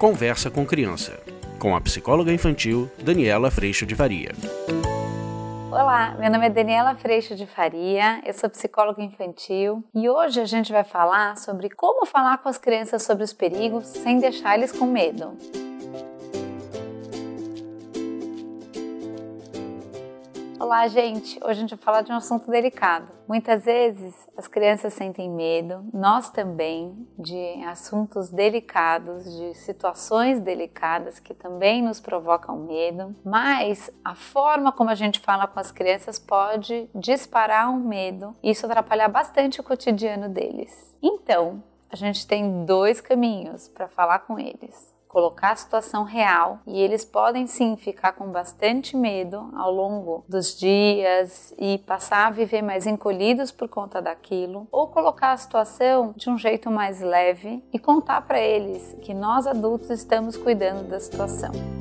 Conversa com Criança, com a psicóloga infantil Daniela Freixo de Faria. Olá, meu nome é Daniela Freixo de Faria, eu sou psicóloga infantil e hoje a gente vai falar sobre como falar com as crianças sobre os perigos sem deixar eles com medo. Olá, gente! Hoje a gente vai falar de um assunto delicado. Muitas vezes as crianças sentem medo, nós também, de assuntos delicados, de situações delicadas que também nos provocam medo, mas a forma como a gente fala com as crianças pode disparar um medo e isso atrapalhar bastante o cotidiano deles. Então, a gente tem dois caminhos para falar com eles colocar a situação real e eles podem sim ficar com bastante medo ao longo dos dias e passar a viver mais encolhidos por conta daquilo, ou colocar a situação de um jeito mais leve e contar para eles que nós adultos estamos cuidando da situação.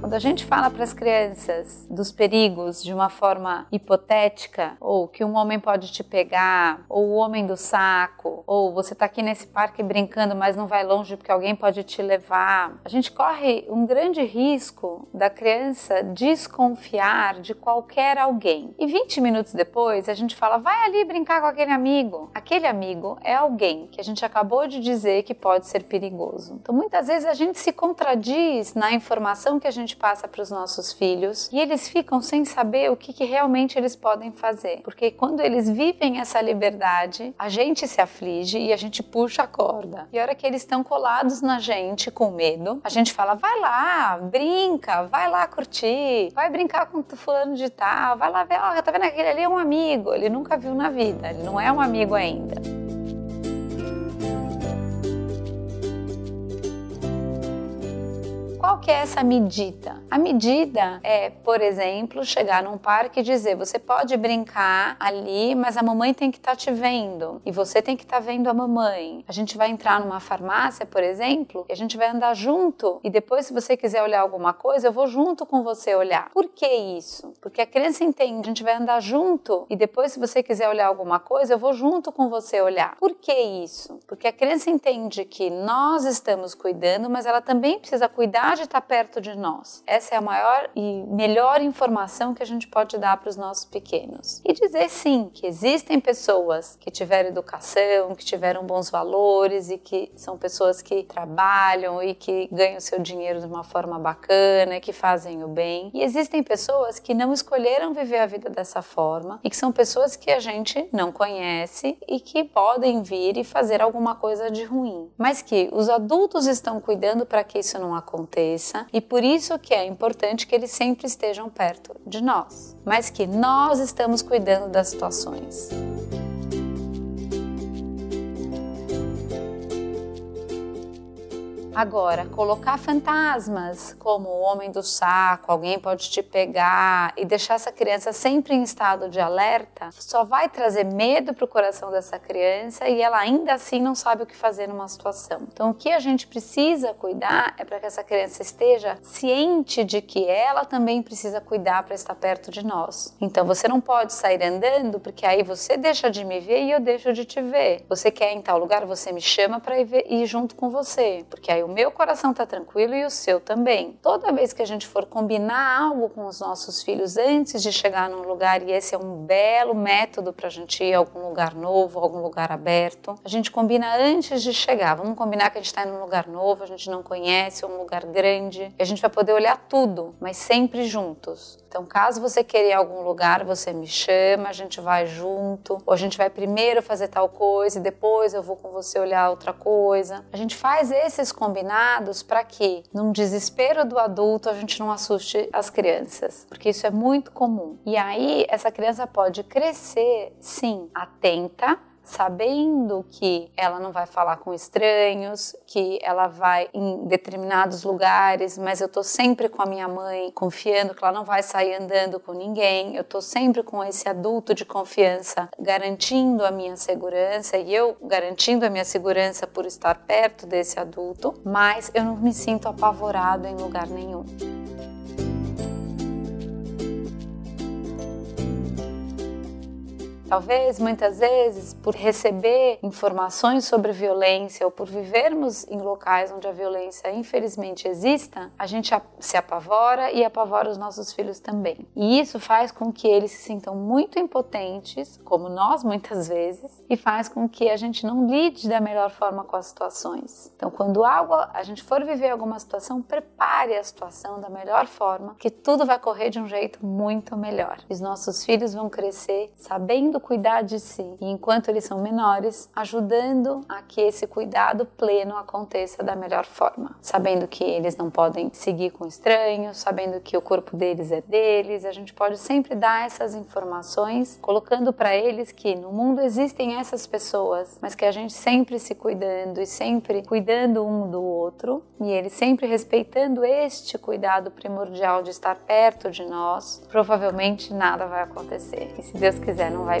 Quando a gente fala para as crianças dos perigos de uma forma hipotética, ou que um homem pode te pegar, ou o homem do saco, ou você está aqui nesse parque brincando, mas não vai longe porque alguém pode te levar, a gente corre um grande risco da criança desconfiar de qualquer alguém. E 20 minutos depois a gente fala, vai ali brincar com aquele amigo. Aquele amigo é alguém que a gente acabou de dizer que pode ser perigoso. Então muitas vezes a gente se contradiz na informação que a gente passa para os nossos filhos e eles ficam sem saber o que, que realmente eles podem fazer. Porque quando eles vivem essa liberdade, a gente se aflige e a gente puxa a corda. E a hora que eles estão colados na gente com medo, a gente fala: vai lá, brinca, vai lá curtir, vai brincar com o fulano de tal, vai lá ver, ó, oh, tá vendo aquele ali é um amigo, ele nunca viu na vida, ele não é um amigo ainda. Qual que é essa medida? A medida é, por exemplo, chegar num parque e dizer: você pode brincar ali, mas a mamãe tem que estar tá te vendo e você tem que estar tá vendo a mamãe. A gente vai entrar numa farmácia, por exemplo, e a gente vai andar junto e depois, se você quiser olhar alguma coisa, eu vou junto com você olhar. Por que isso? Porque a criança entende: a gente vai andar junto e depois, se você quiser olhar alguma coisa, eu vou junto com você olhar. Por que isso? Porque a criança entende que nós estamos cuidando, mas ela também precisa cuidar de estar perto de nós. Essa é a maior e melhor informação que a gente pode dar para os nossos pequenos. E dizer sim que existem pessoas que tiveram educação, que tiveram bons valores e que são pessoas que trabalham e que ganham seu dinheiro de uma forma bacana, que fazem o bem. E existem pessoas que não escolheram viver a vida dessa forma e que são pessoas que a gente não conhece e que podem vir e fazer alguma coisa de ruim, mas que os adultos estão cuidando para que isso não aconteça e por isso que é importante que eles sempre estejam perto de nós, mas que nós estamos cuidando das situações. Agora, colocar fantasmas como o homem do saco, alguém pode te pegar e deixar essa criança sempre em estado de alerta, só vai trazer medo para o coração dessa criança e ela ainda assim não sabe o que fazer numa situação. Então, o que a gente precisa cuidar é para que essa criança esteja ciente de que ela também precisa cuidar para estar perto de nós. Então, você não pode sair andando porque aí você deixa de me ver e eu deixo de te ver. Você quer ir em tal lugar, você me chama para ir, ir junto com você, porque aí o meu coração está tranquilo e o seu também. Toda vez que a gente for combinar algo com os nossos filhos antes de chegar num lugar, e esse é um belo método para a gente ir a algum lugar novo, algum lugar aberto, a gente combina antes de chegar. Vamos combinar que a gente está em um lugar novo, a gente não conhece, um lugar grande, e a gente vai poder olhar tudo, mas sempre juntos. Então, caso você queira ir a algum lugar, você me chama, a gente vai junto, ou a gente vai primeiro fazer tal coisa e depois eu vou com você olhar outra coisa. A gente faz esses combinados para que, num desespero do adulto, a gente não assuste as crianças, porque isso é muito comum. E aí, essa criança pode crescer, sim, atenta sabendo que ela não vai falar com estranhos, que ela vai em determinados lugares, mas eu tô sempre com a minha mãe, confiando que ela não vai sair andando com ninguém. Eu tô sempre com esse adulto de confiança, garantindo a minha segurança e eu garantindo a minha segurança por estar perto desse adulto, mas eu não me sinto apavorado em lugar nenhum. Talvez muitas vezes por receber informações sobre violência ou por vivermos em locais onde a violência infelizmente exista, a gente se apavora e apavora os nossos filhos também. E isso faz com que eles se sintam muito impotentes, como nós muitas vezes, e faz com que a gente não lide da melhor forma com as situações. Então, quando algo a gente for viver alguma situação, prepare a situação da melhor forma, que tudo vai correr de um jeito muito melhor. Os nossos filhos vão crescer sabendo cuidar de si. E enquanto eles são menores, ajudando a que esse cuidado pleno aconteça da melhor forma, sabendo que eles não podem seguir com estranhos, sabendo que o corpo deles é deles, a gente pode sempre dar essas informações, colocando para eles que no mundo existem essas pessoas, mas que a gente sempre se cuidando e sempre cuidando um do outro e eles sempre respeitando este cuidado primordial de estar perto de nós, provavelmente nada vai acontecer. E se Deus quiser, não vai